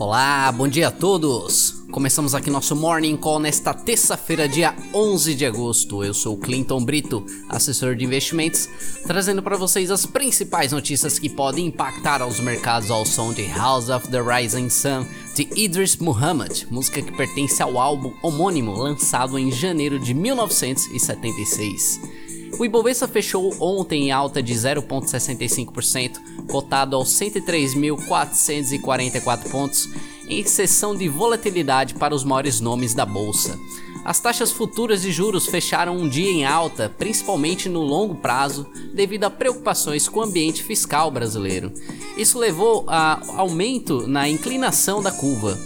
Olá, bom dia a todos! Começamos aqui nosso Morning Call nesta terça-feira, dia 11 de agosto. Eu sou Clinton Brito, assessor de investimentos, trazendo para vocês as principais notícias que podem impactar aos mercados ao som de House of the Rising Sun de Idris Muhammad, música que pertence ao álbum homônimo lançado em janeiro de 1976. O Ibovespa fechou ontem em alta de 0,65%, cotado aos 103.444 pontos, em sessão de volatilidade para os maiores nomes da bolsa. As taxas futuras de juros fecharam um dia em alta, principalmente no longo prazo, devido a preocupações com o ambiente fiscal brasileiro. Isso levou a aumento na inclinação da curva.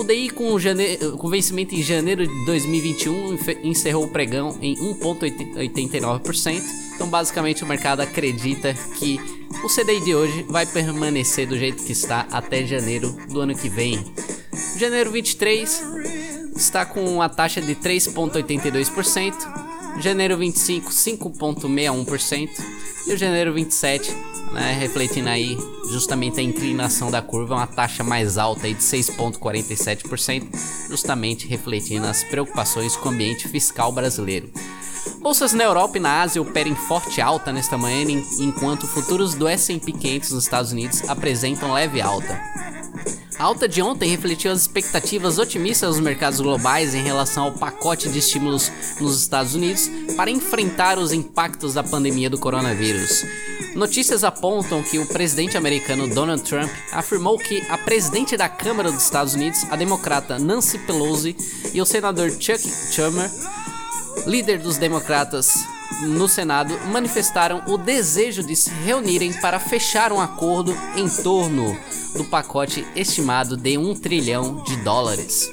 O DI com, janeiro, com vencimento em janeiro de 2021 encerrou o pregão em 1,89%. Então, basicamente, o mercado acredita que o CDI de hoje vai permanecer do jeito que está até janeiro do ano que vem. Janeiro 23 está com a taxa de 3,82%. Janeiro 25, 5,61%. E o janeiro 27 né, refletindo aí justamente a inclinação da curva, uma taxa mais alta aí de 6,47%, justamente refletindo as preocupações com o ambiente fiscal brasileiro. Bolsas na Europa e na Ásia operam em forte alta nesta manhã, enquanto futuros do S&P 500 nos Estados Unidos apresentam leve alta. A alta de ontem refletiu as expectativas otimistas dos mercados globais em relação ao pacote de estímulos nos Estados Unidos para enfrentar os impactos da pandemia do coronavírus. Notícias apontam que o presidente americano Donald Trump afirmou que a presidente da Câmara dos Estados Unidos, a democrata Nancy Pelosi, e o senador Chuck Schumer, líder dos democratas no Senado, manifestaram o desejo de se reunirem para fechar um acordo em torno do pacote estimado de um trilhão de dólares.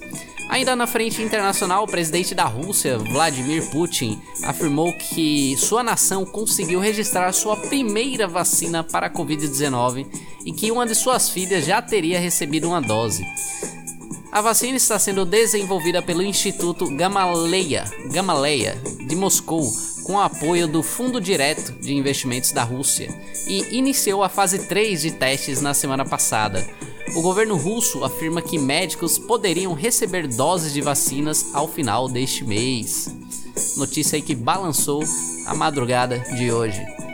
Ainda na frente internacional, o presidente da Rússia, Vladimir Putin, afirmou que sua nação conseguiu registrar sua primeira vacina para a Covid-19 e que uma de suas filhas já teria recebido uma dose. A vacina está sendo desenvolvida pelo Instituto Gamaleya, Gamaleya de Moscou, com apoio do Fundo Direto de Investimentos da Rússia, e iniciou a fase 3 de testes na semana passada. O governo russo afirma que médicos poderiam receber doses de vacinas ao final deste mês. Notícia aí que balançou a madrugada de hoje.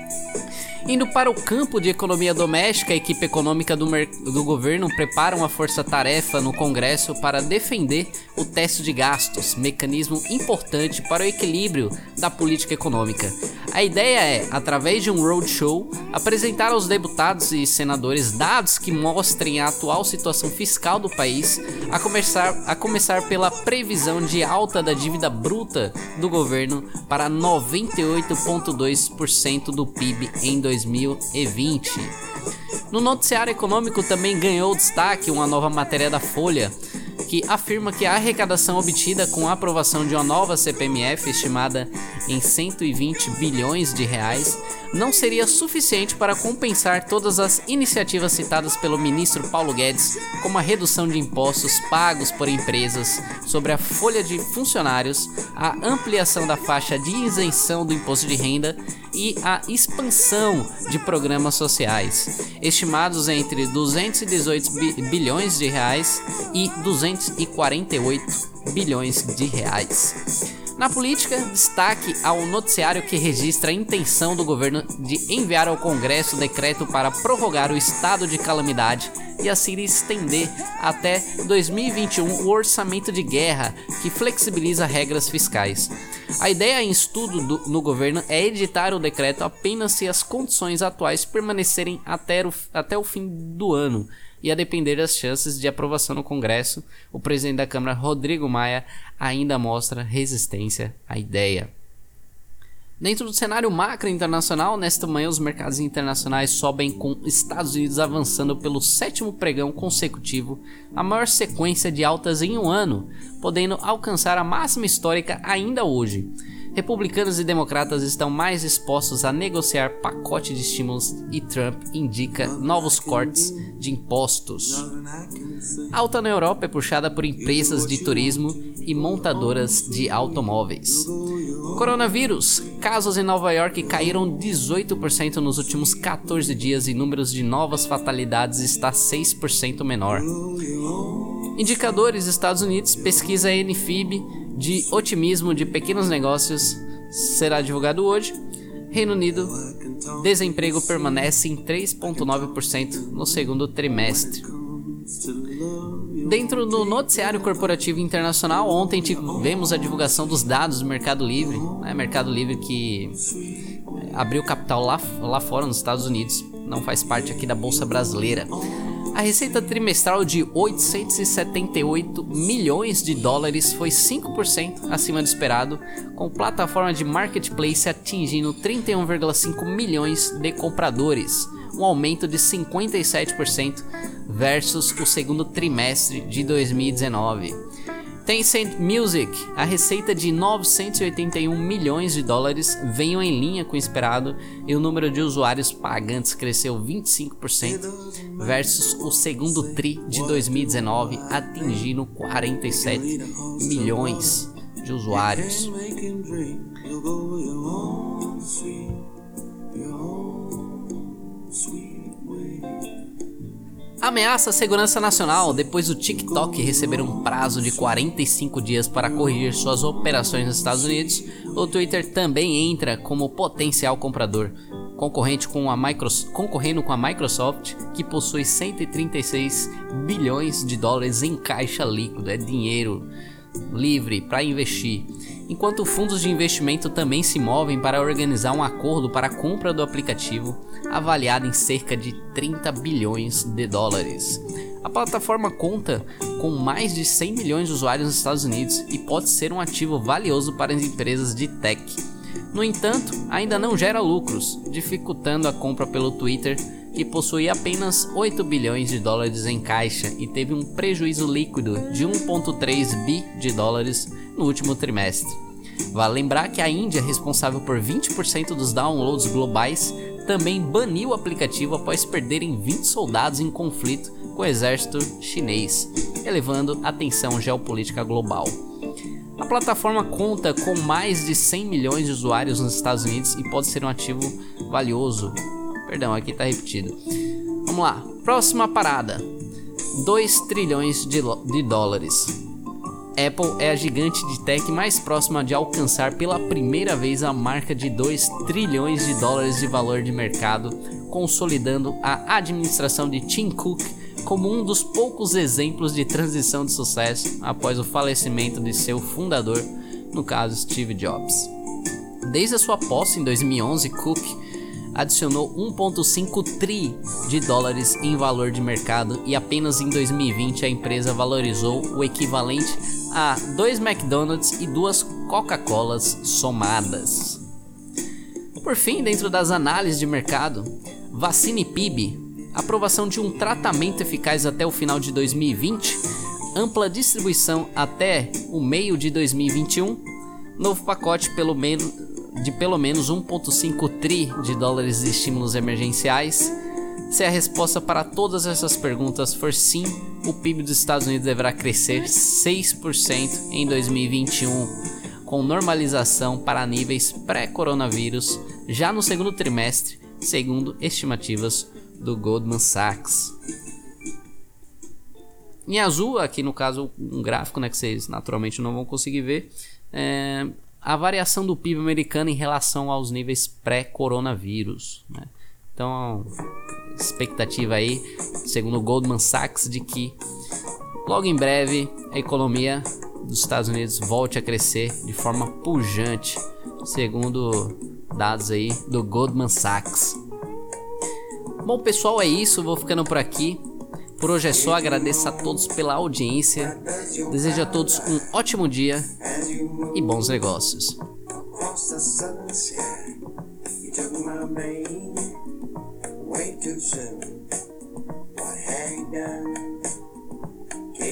Indo para o campo de economia doméstica, a equipe econômica do, do governo prepara uma força-tarefa no Congresso para defender o teto de gastos, mecanismo importante para o equilíbrio da política econômica. A ideia é, através de um roadshow, apresentar aos deputados e senadores dados que mostrem a atual situação fiscal do país, a começar, a começar pela previsão de alta da dívida bruta do governo para 98,2% do PIB em 2020. No noticiário econômico também ganhou destaque uma nova matéria da Folha que afirma que a arrecadação obtida com a aprovação de uma nova CPMF estimada em 120 bilhões de reais não seria suficiente para compensar todas as iniciativas citadas pelo ministro Paulo Guedes, como a redução de impostos pagos por empresas sobre a folha de funcionários, a ampliação da faixa de isenção do imposto de renda e a expansão de programas sociais, estimados entre 218 bilhões de reais e 248 bilhões de reais. Na política, destaque ao noticiário que registra a intenção do governo de enviar ao Congresso decreto para prorrogar o estado de calamidade e assim estender até 2021 o orçamento de guerra que flexibiliza regras fiscais. A ideia em estudo do, no governo é editar o decreto apenas se as condições atuais permanecerem até o, até o fim do ano e a depender das chances de aprovação no Congresso, o presidente da Câmara, Rodrigo Maia, ainda mostra resistência à ideia. Dentro do cenário macro internacional, nesta manhã os mercados internacionais sobem com Estados Unidos avançando pelo sétimo pregão consecutivo, a maior sequência de altas em um ano, podendo alcançar a máxima histórica ainda hoje. Republicanos e democratas estão mais dispostos a negociar pacote de estímulos e Trump indica novos cortes de impostos. alta na Europa é puxada por empresas de turismo e montadoras de automóveis. Coronavírus. Casos em Nova York caíram 18% nos últimos 14 dias e números de novas fatalidades está 6% menor. Indicadores Estados Unidos. Pesquisa NFIB de otimismo de pequenos negócios será divulgado hoje. Reino Unido. Desemprego permanece em 3,9% no segundo trimestre. Dentro do noticiário corporativo internacional, ontem tivemos a divulgação dos dados do Mercado Livre, né? Mercado Livre que é, abriu capital lá, lá fora nos Estados Unidos, não faz parte aqui da Bolsa Brasileira. A receita trimestral de 878 milhões de dólares foi 5% acima do esperado, com plataforma de marketplace atingindo 31,5 milhões de compradores, um aumento de 57% versus o segundo trimestre de 2019. Tencent Music, a receita de 981 milhões de dólares veio em linha com o esperado e o número de usuários pagantes cresceu 25% versus o segundo tri de 2019, atingindo 47 milhões de usuários. Ameaça a segurança nacional depois do TikTok receber um prazo de 45 dias para corrigir suas operações nos Estados Unidos. O Twitter também entra como potencial comprador, concorrente com a concorrendo com a Microsoft, que possui 136 bilhões de dólares em caixa líquido, é dinheiro livre para investir enquanto fundos de investimento também se movem para organizar um acordo para a compra do aplicativo, avaliado em cerca de 30 bilhões de dólares. A plataforma conta com mais de 100 milhões de usuários nos Estados Unidos e pode ser um ativo valioso para as empresas de tech. No entanto, ainda não gera lucros, dificultando a compra pelo Twitter, que possui apenas 8 bilhões de dólares em caixa e teve um prejuízo líquido de 1,3 bi de dólares no último trimestre. Vale lembrar que a Índia, responsável por 20% dos downloads globais, também baniu o aplicativo após perderem 20 soldados em conflito com o exército chinês, elevando a tensão geopolítica global. A plataforma conta com mais de 100 milhões de usuários nos Estados Unidos e pode ser um ativo valioso. Perdão, aqui está repetido. Vamos lá, próxima parada: 2 trilhões de, de dólares. Apple é a gigante de tech mais próxima de alcançar pela primeira vez a marca de 2 trilhões de dólares de valor de mercado, consolidando a administração de Tim Cook como um dos poucos exemplos de transição de sucesso após o falecimento de seu fundador, no caso Steve Jobs. Desde a sua posse em 2011, Cook adicionou 1,5 tri de dólares em valor de mercado e apenas em 2020 a empresa valorizou o equivalente a dois McDonald's e duas Coca-Colas somadas. Por fim, dentro das análises de mercado, Vacine PIB, aprovação de um tratamento eficaz até o final de 2020, ampla distribuição até o meio de 2021, novo pacote pelo menos de pelo menos 1,5 tri de dólares de estímulos emergenciais? Se a resposta para todas essas perguntas for sim, o PIB dos Estados Unidos deverá crescer 6% em 2021, com normalização para níveis pré-coronavírus já no segundo trimestre, segundo estimativas do Goldman Sachs. Em azul, aqui no caso um gráfico né, que vocês naturalmente não vão conseguir ver, é, a variação do PIB americano em relação aos níveis pré-coronavírus. Né? Então, expectativa aí, segundo o Goldman Sachs, de que logo em breve a economia dos Estados Unidos volte a crescer de forma pujante, segundo dados aí do Goldman Sachs. Bom, pessoal, é isso. Vou ficando por aqui. Por hoje é só, agradeço a todos pela audiência. Desejo a todos um ótimo dia e bons negócios. way too soon. What done?